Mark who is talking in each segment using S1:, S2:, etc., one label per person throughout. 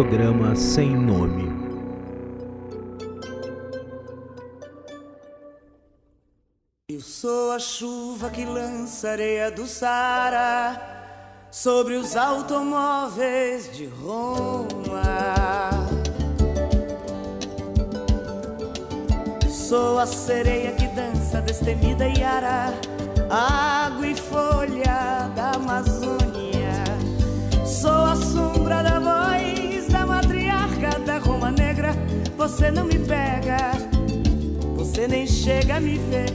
S1: programa Sem Nome.
S2: Eu sou a chuva que lança areia do Sara sobre os automóveis de Roma. Sou a sereia que dança destemida e ara, água e folha da Amazônia. Sou a sombra da Você não me pega, você nem chega a me ver.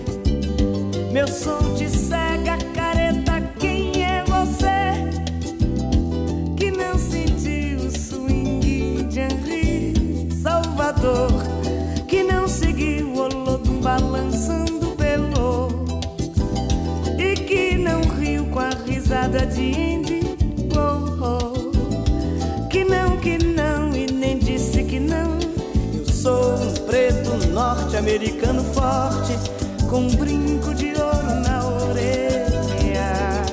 S2: Meu som te cega, careta. Quem é você que não sentiu o swing de Henri Salvador? Que não seguiu o Olodum balançando pelo e que não riu com a risada de Indy? Norte-americano forte com um brinco de ouro na orelha.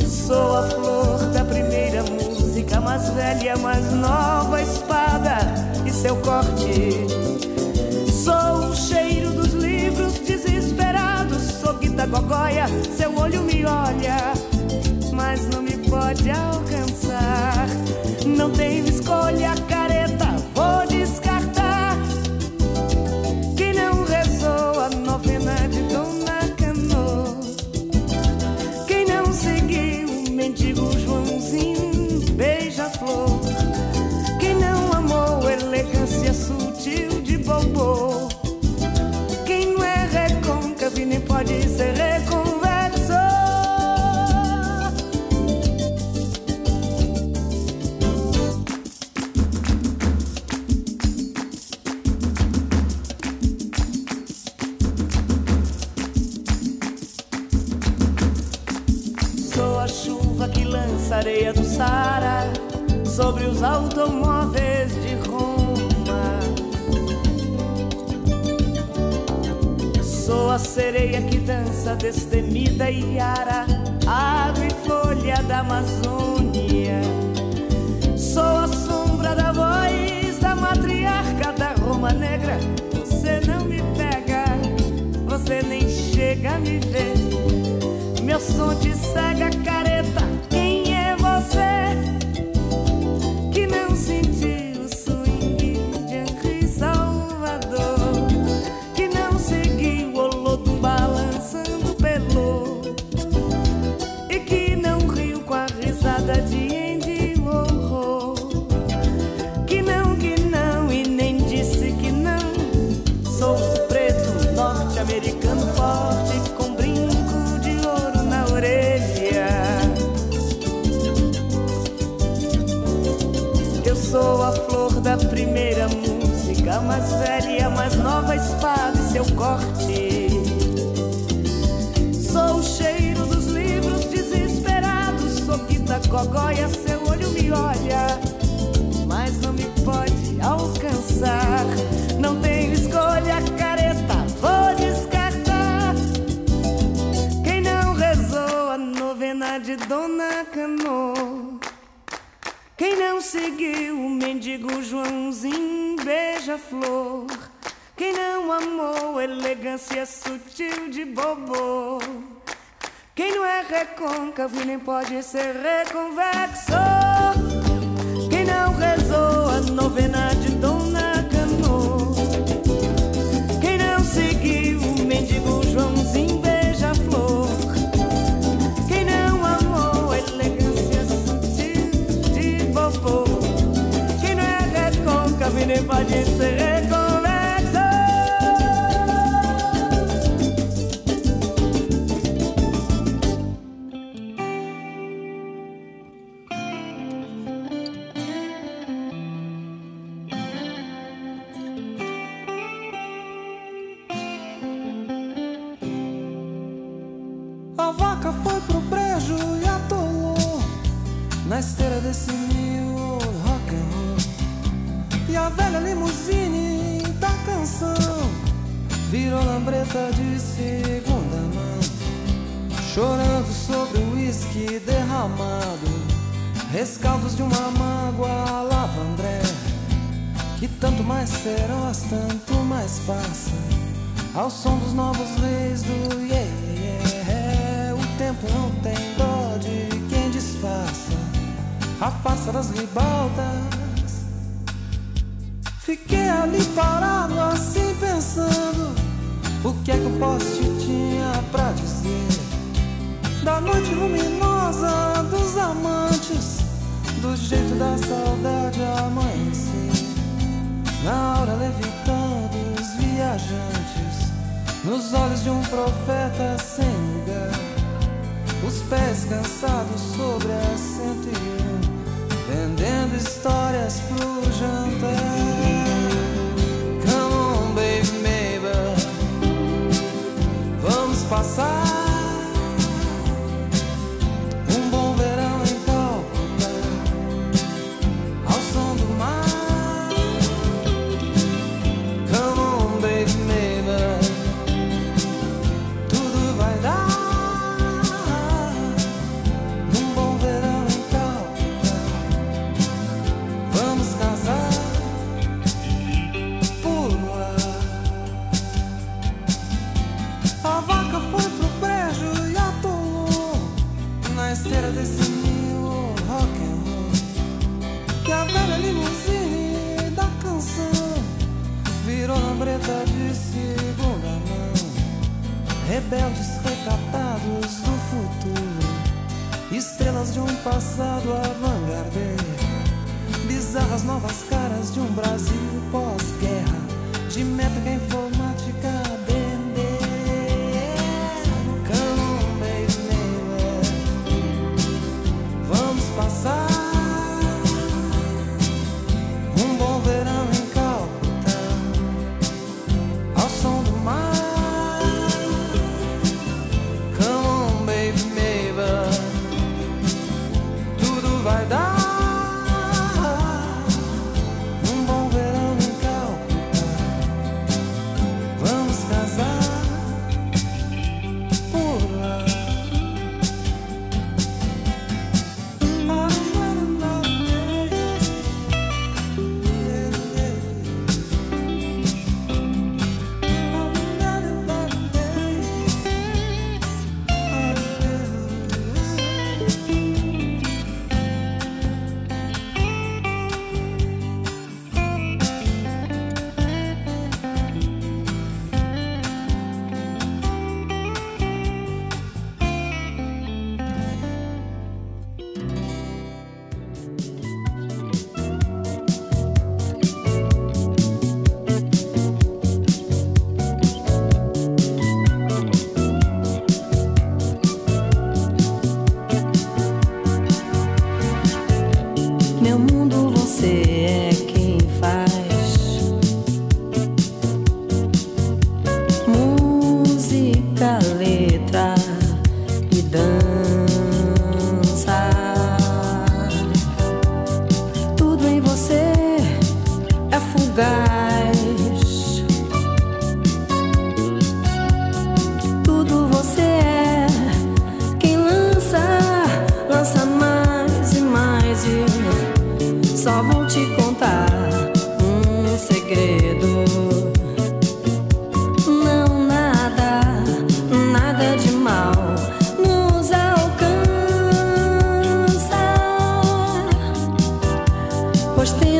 S2: Eu sou a flor da primeira música, mais velha, mais nova espada e seu corte. Sou o cheiro dos livros desesperados, sou guita gogóia, seu olho me olha, mas não me pode alcançar. Gogóia, seu olho me olha, mas não me pode alcançar. Não tenho escolha, careta, vou descartar. Quem não rezou a novena de Dona Cano? Quem não seguiu o mendigo Joãozinho beija-flor? Quem não amou elegância sutil de bobo? Quem não é recôncavo nem pode ser reconvexo? Quem não rezou a novena de Dona Cano? Quem não seguiu o mendigo Joãozinho beija-flor? Quem não amou a elegância sutil de bobo? Quem não é recôncavo nem pode ser reconvexo?
S3: push the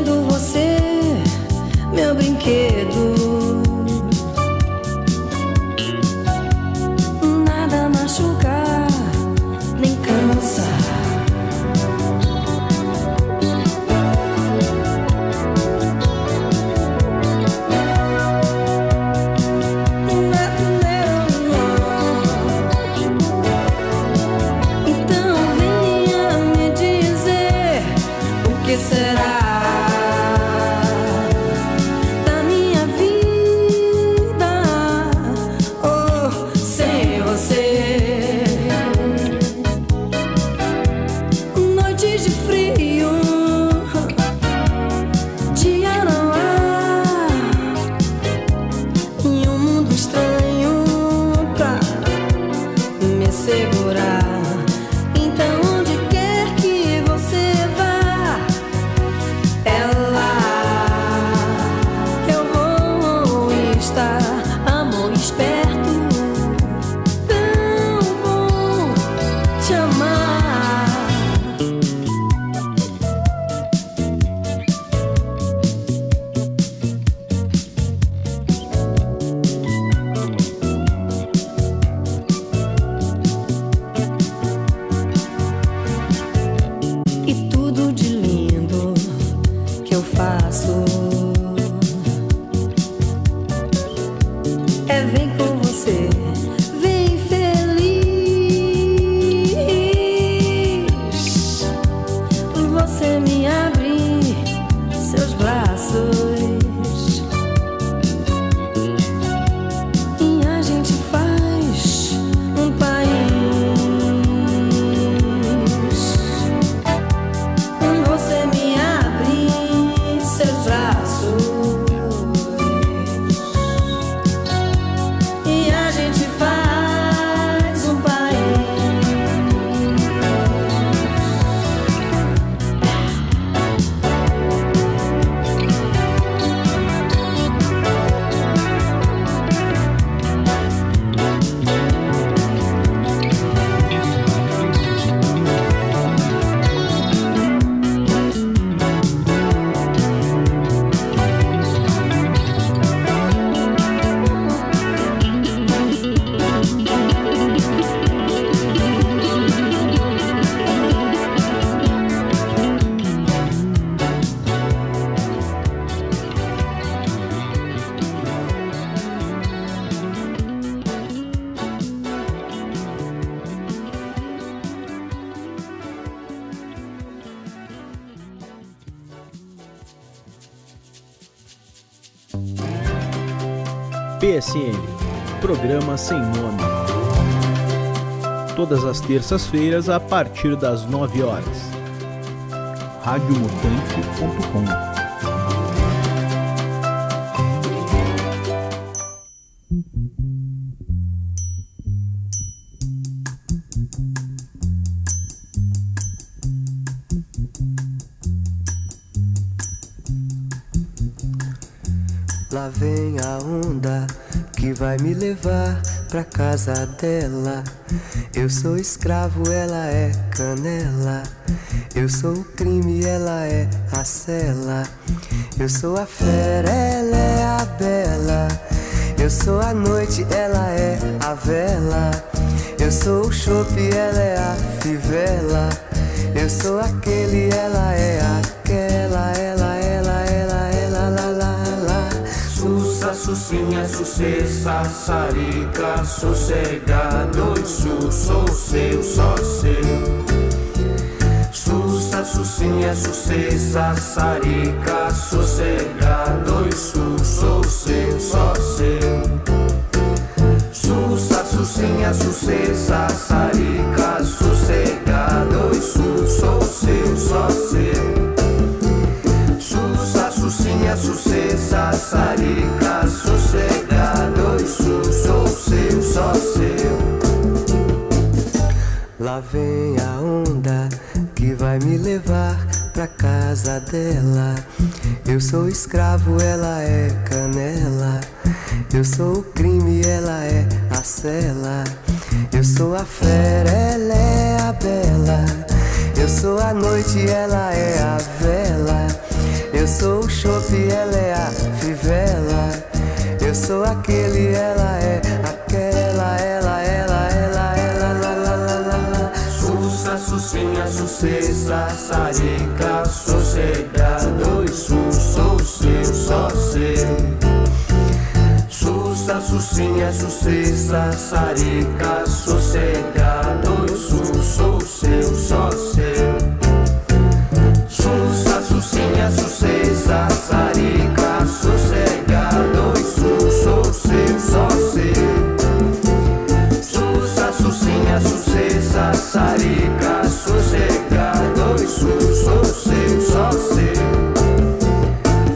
S1: PSN Programa Sem Nome. Todas as terças-feiras a partir das 9 horas. radiomutante.com
S4: casa dela. Eu sou escravo, ela é canela. Eu sou o crime, ela é a cela. Eu sou a fera, ela é a bela. Eu sou a noite, ela é a vela. Eu sou o chope, ela é a fivela. Eu sou aquele, ela é
S5: Sucinha, sucessa, sarica, sossegado su, sou seu, só seu. Sussa, sucinha, sucessa, sarica, sossegado su,
S4: Vem a onda que vai me levar pra casa dela. Eu sou escravo, ela é canela. Eu sou o crime, ela é a cela. Eu sou a fera, ela é a bela. Eu sou a noite, ela é a vela. Eu sou o chope, ela é a fivela. Eu sou aquele, ela é aquela,
S5: sucessa, sarica, sossegado e su, sou seu, só seu. Sussa, sucinha, sucessa, sarica, sossegado e su, sou seu, só seu. Sussa, sucinha, sucessa, sucessa, sarica, sossegado e su, sou seu, só seu.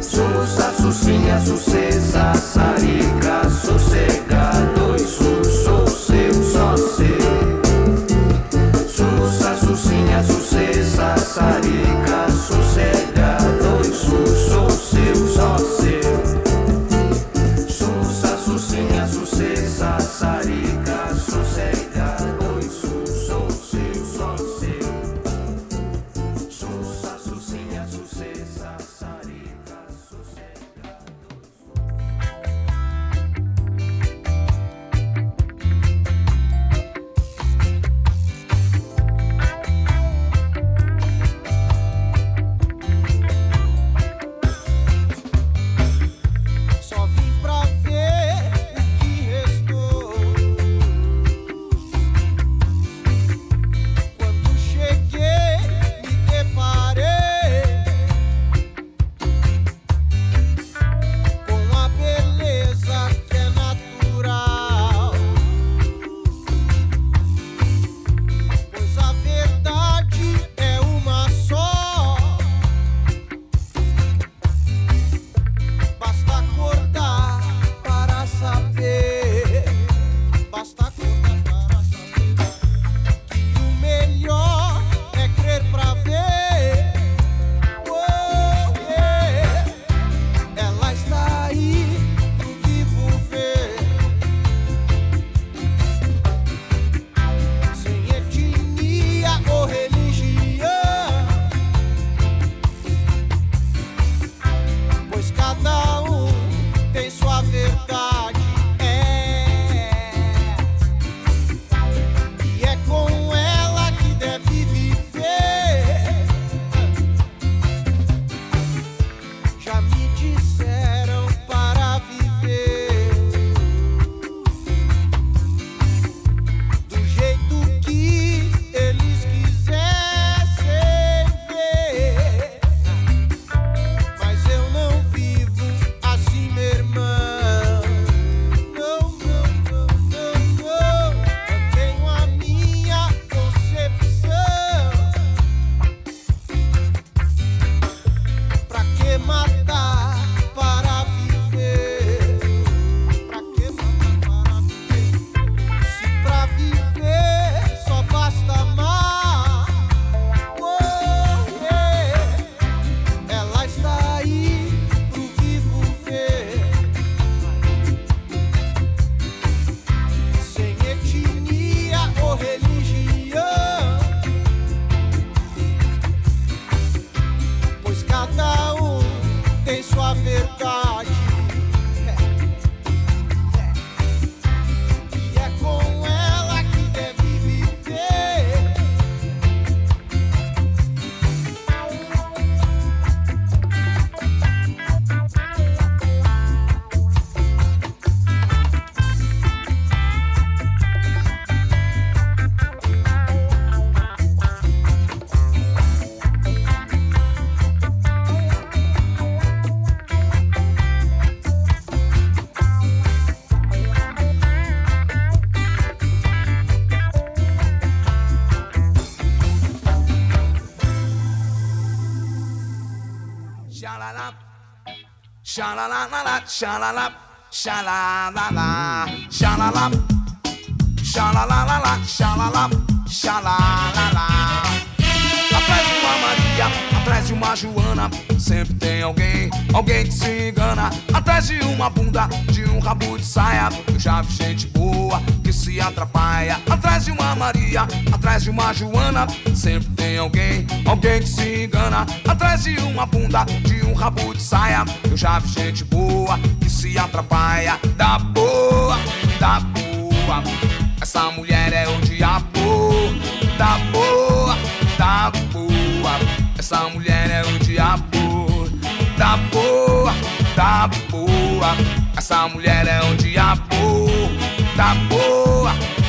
S5: Sussa, sucinha, sucessa, sarica,
S6: Atrás de uma Maria, atrás de uma Joana, sempre tem alguém, alguém que se engana. Atrás de uma bunda, de um rabo de saia, eu já vi gente boa se atrapalha. Atrás de uma Maria, atrás de uma Joana, sempre tem alguém, alguém que se engana. Atrás de uma bunda, de um rabo de saia, eu já vi gente boa que se atrapalha. Da boa, da boa, essa mulher é o diabo. Da boa tá boa. Essa mulher é o diabo. Tá boa, tá boa. Essa mulher é o diabo. Boa,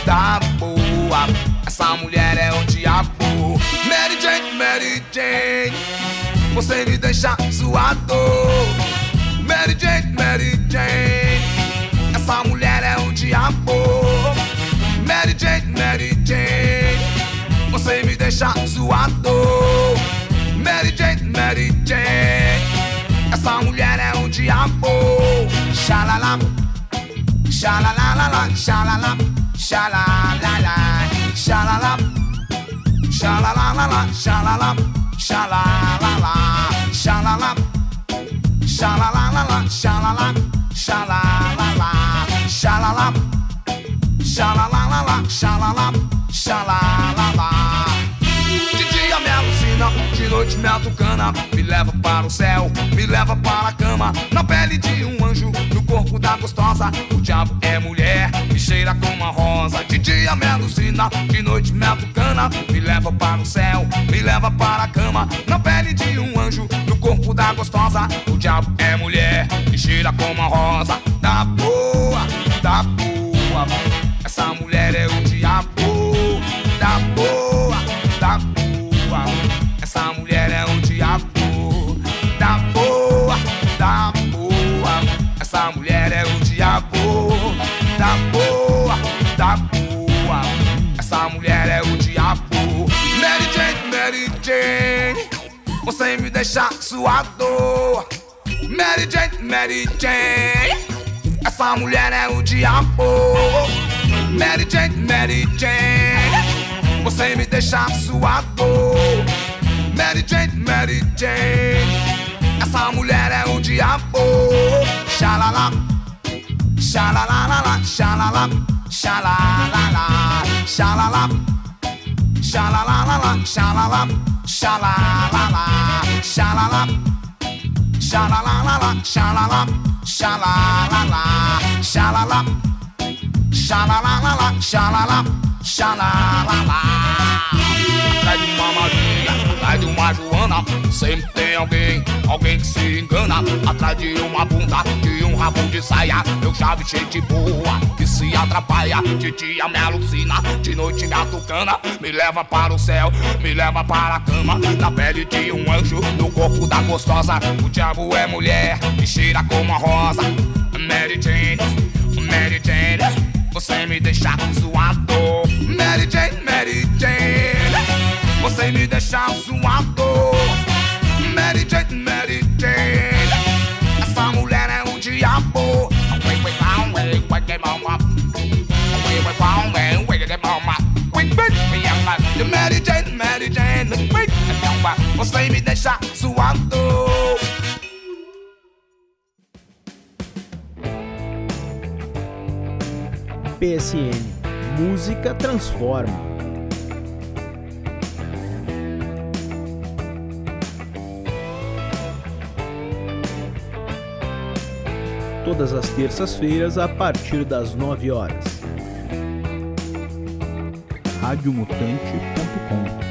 S6: tá boa. Essa mulher é o diabo. Mary Jane, Mary Jane. Você me deixa zoado. Mary Jane, Mary Jane. Essa mulher é o diabo. Mary Jane, Mary Jane você me deixa zoado. Mary Jane, Mary Jane, essa mulher é um diabo. Xalala, xalalalala, xalala, sha la la la, sha la la, sha la la la la, sha la la, sha la la la, sha la la, sha la la la la, sha la la, sha la la la, sha la la, sha la la la la, sha la la, sha la la. De noite me atucana Me leva para o céu, me leva para a cama Na pele de um anjo, no corpo da gostosa O diabo é mulher, me cheira como uma rosa De dia me alucina, de noite me atucana Me leva para o céu, me leva para a cama Na pele de um anjo, no corpo da gostosa O diabo é mulher, me cheira como uma rosa Da boa, da boa Essa mulher é o Você me deixa suado. Mary Jane, Mary Jane. Essa mulher é o diabo. Mary Jane, Mary Jane. Você me deixa suado. Mary Jane, Mary Jane. Essa mulher é o diabo. Xalala, xalalala, xalala, xalalala, xalala, xalalala, xalala, sha la la, sha la la la la, sha la la, sha la la la, sha la la, sha la la la la, sha la la, sha la la la. Sempre tem alguém, alguém que se engana. Atrás de uma bunda, de um rabo de saia. Eu já vi gente boa que se atrapalha. De dia me alucina, de noite me atucana Me leva para o céu, me leva para a cama. Na pele de um anjo, no corpo da gostosa. O diabo é mulher, me cheira como a rosa. Mary Jane, Mary Jane você me deixa zoado. Mary Jane, Mary Jane Você me deixa zoado Mary Jane Essa mulher é um diabo Mary Jane Você me deixa zoado
S1: PSN Música transforma. Todas as terças-feiras a partir das 9 horas. radiomutante.com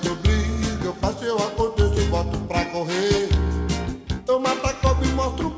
S7: que eu brigo, eu faço, eu aconteço boto pra correr. Eu mato a cobra e mostro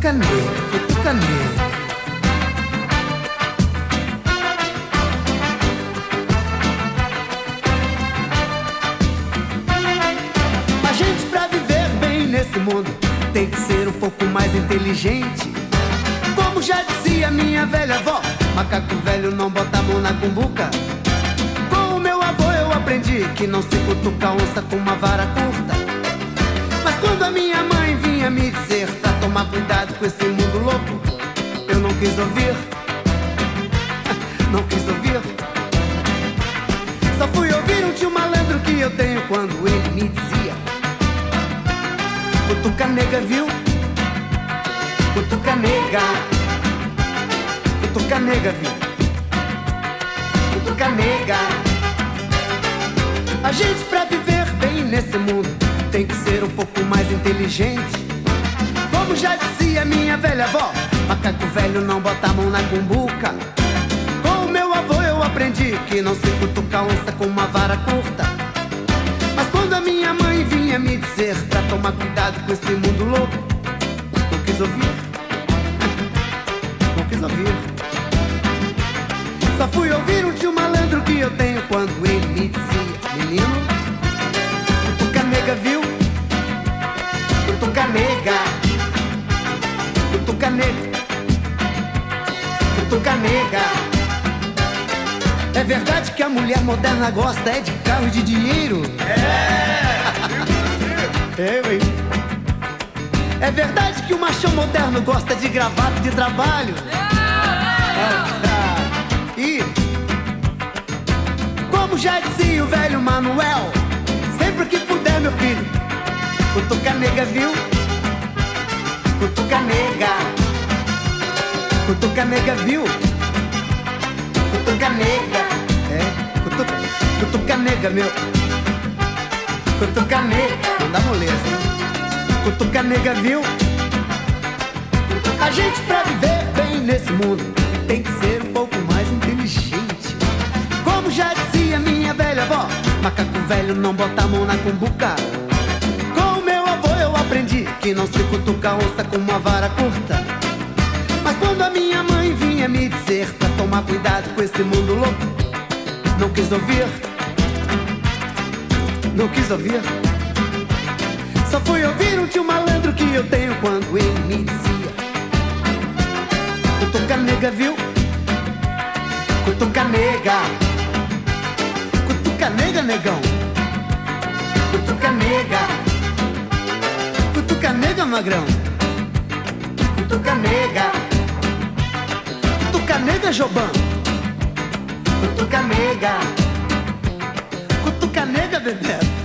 S7: A
S8: gente pra viver bem nesse mundo tem que ser um pouco mais inteligente. Como já dizia minha velha avó, macaco velho não bota a mão na cumbuca. Com o meu avô eu aprendi que não se cutuca onça com uma vara curta. Mas quando a minha mãe vinha me dizer tomar cuidado com esse mundo louco, eu não quis ouvir. Não quis ouvir. Só fui ouvir um tio malandro que eu tenho quando ele me dizia: Cutuca nega, viu? Cutuca nega. Cutuca nega, viu? Cutuca nega. A gente pra viver bem nesse mundo tem que ser um pouco mais inteligente. Como já dizia minha velha avó, macaco velho não bota a mão na cumbuca. Com o meu avô eu aprendi que não se cutuca onça com uma vara curta. Mas quando a minha mãe vinha me dizer pra tomar cuidado com esse mundo louco, não quis ouvir. Não quis ouvir. Só fui ouvir um tio malandro que eu tenho quando ele me dizia, menino, cutuca nega, viu? Cutuca nega, cutuca nega, cutuca nega. É verdade que a mulher moderna gosta é de carro e de dinheiro? É! é. É verdade que o machão moderno gosta de gravata de trabalho? Ah, e como já dizia o velho Manuel, sempre que puder, meu filho, cutuca nega, viu? Cutuca nega, cutuca nega, viu? Cutuca nega, é, cutuca, cutuca nega, meu. Cutuca nega, não dá moleza, hein? Cutuca nega, viu? A gente pra viver bem nesse mundo tem que ser um pouco mais inteligente. Como já dizia minha velha avó, macaco velho não bota a mão na cumbuca. Aprendi que não se cutuca onça com uma vara curta. Mas quando a minha mãe vinha me dizer pra tomar cuidado com esse mundo louco, não quis ouvir. Não quis ouvir. Só fui ouvir um tio malandro que eu tenho quando ele me dizia: Cutuca nega, viu? Cutuca nega. Cutuca nega, negão. Cutuca nega. Cutuca nega, magrão. Cutuca nega. Cutuca nega, Jobão. Cutuca nega. Cutuca nega, Bebeto.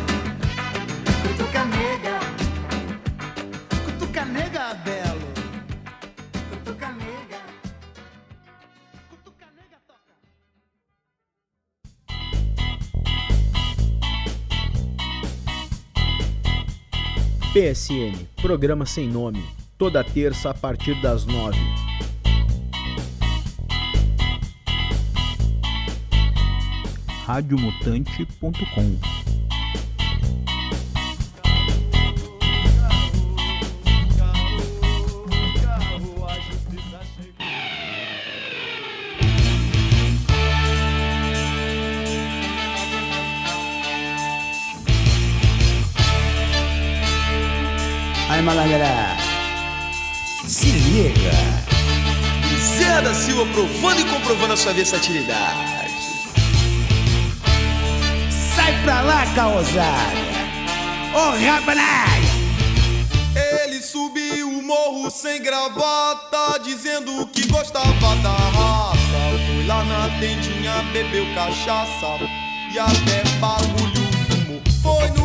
S1: PSN, programa sem nome, toda terça a partir das nove. radiomutante.com
S9: Aí, malandra. Se liga.
S10: Zé da Silva provando e comprovando a sua versatilidade.
S9: Sai pra lá, caosada. Ô, rabanai.
S10: Ele subiu o morro sem gravata, dizendo que gostava da raça. Foi lá na tendinha, bebeu cachaça e até bagulho fumou. Foi no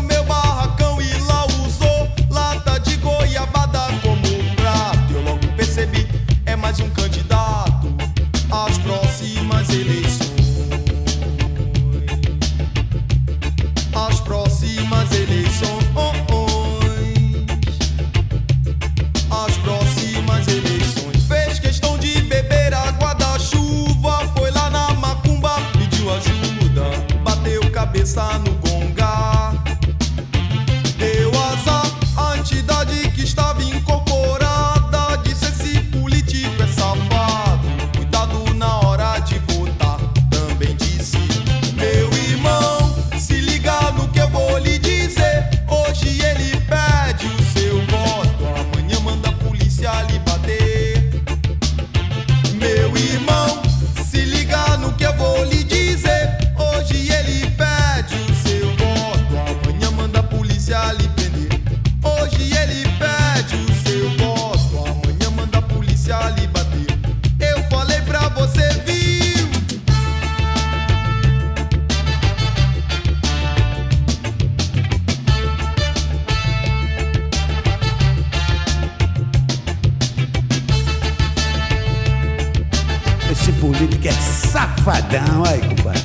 S9: safadão, aí, compadre.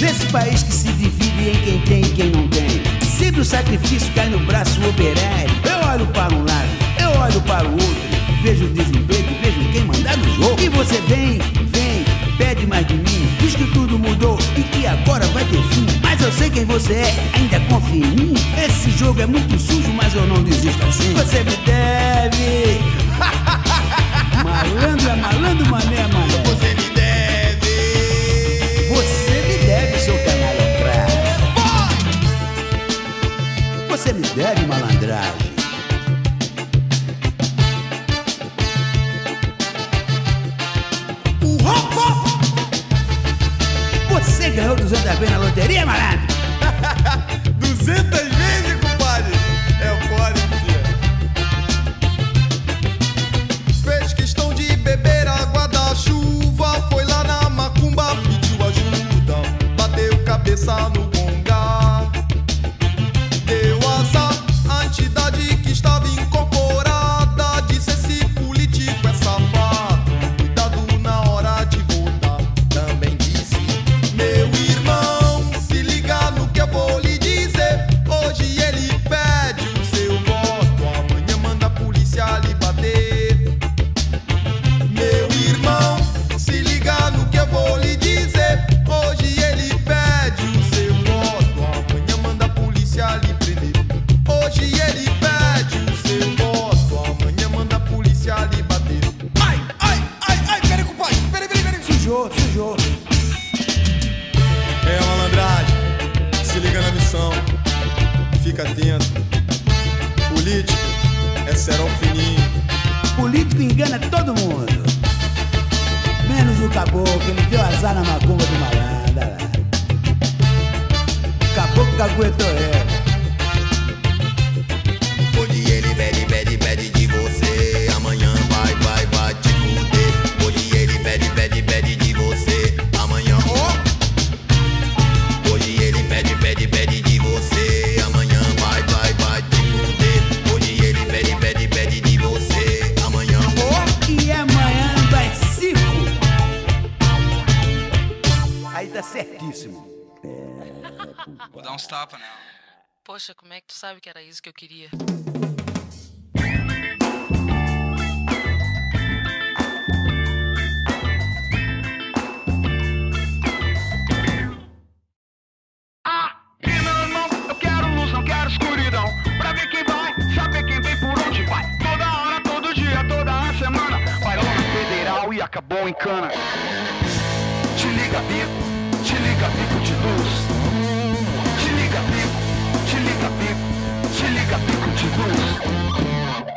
S9: Nesse país que se divide em quem tem e quem não tem, sempre o sacrifício cai no braço operário. Eu olho para um lado, eu olho para o outro, vejo o desemprego, vejo quem mandar no jogo. E você vem, vem, pede mais de mim, diz que tudo mudou e que agora vai ter fim. Mas eu sei quem você é, ainda confia em mim. Esse jogo é muito sujo, mas eu não desisto assim. Você me deve malandro é malandro, mané é mané.
S10: Você me deve.
S9: Você me deve, seu canalha Você me deve, malandragem.
S10: Você ganhou 200 vezes na loteria, malandro?
S11: em cana. Te liga bico, te liga bico de luz. Te liga bico, te liga bico, te liga bico de luz.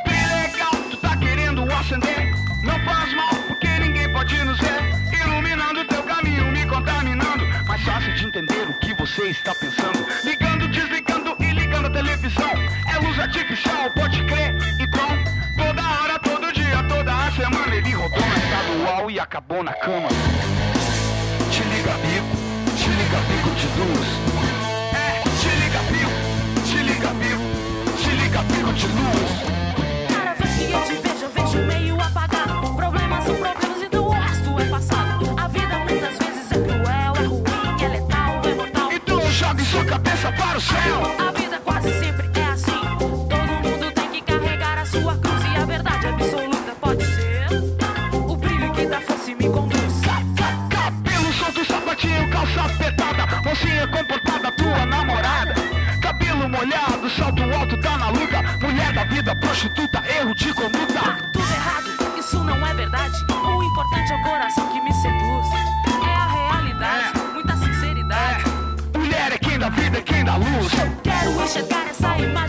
S11: Bem legal, tu tá querendo acender. Não faz mal, porque ninguém pode nos ver. Iluminando teu caminho, me contaminando. Mais fácil de entender o que você está pensando. Ligando, desligando e ligando a televisão. É luz artificial, pode crer, então semana ele rodou na estadual e acabou na cama. Te liga bico, te liga bico de luz. É, te liga bico, te liga bico, te liga bico de luz.
S12: Cada vez que eu te vejo, eu vejo meio apagado. Problemas são problemas então e do resto é passado. A vida muitas vezes é cruel, é ruim, é letal, é mortal.
S11: Então joga sua cabeça para o céu.
S12: A vida quase sempre
S11: prostituta, erro de conduta.
S12: Tá tudo errado, isso não é verdade. O importante é o coração que me seduz. É a realidade, é. muita sinceridade. É.
S11: Mulher é quem dá vida, é quem dá luz.
S12: Eu quero enxergar essa imagem.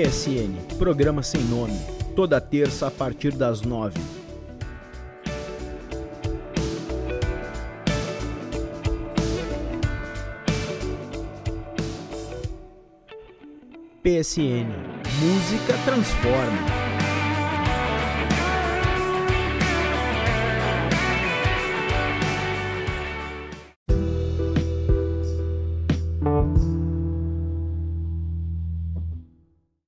S1: PSN, programa sem nome, toda terça a partir das nove. PSN, música transforma.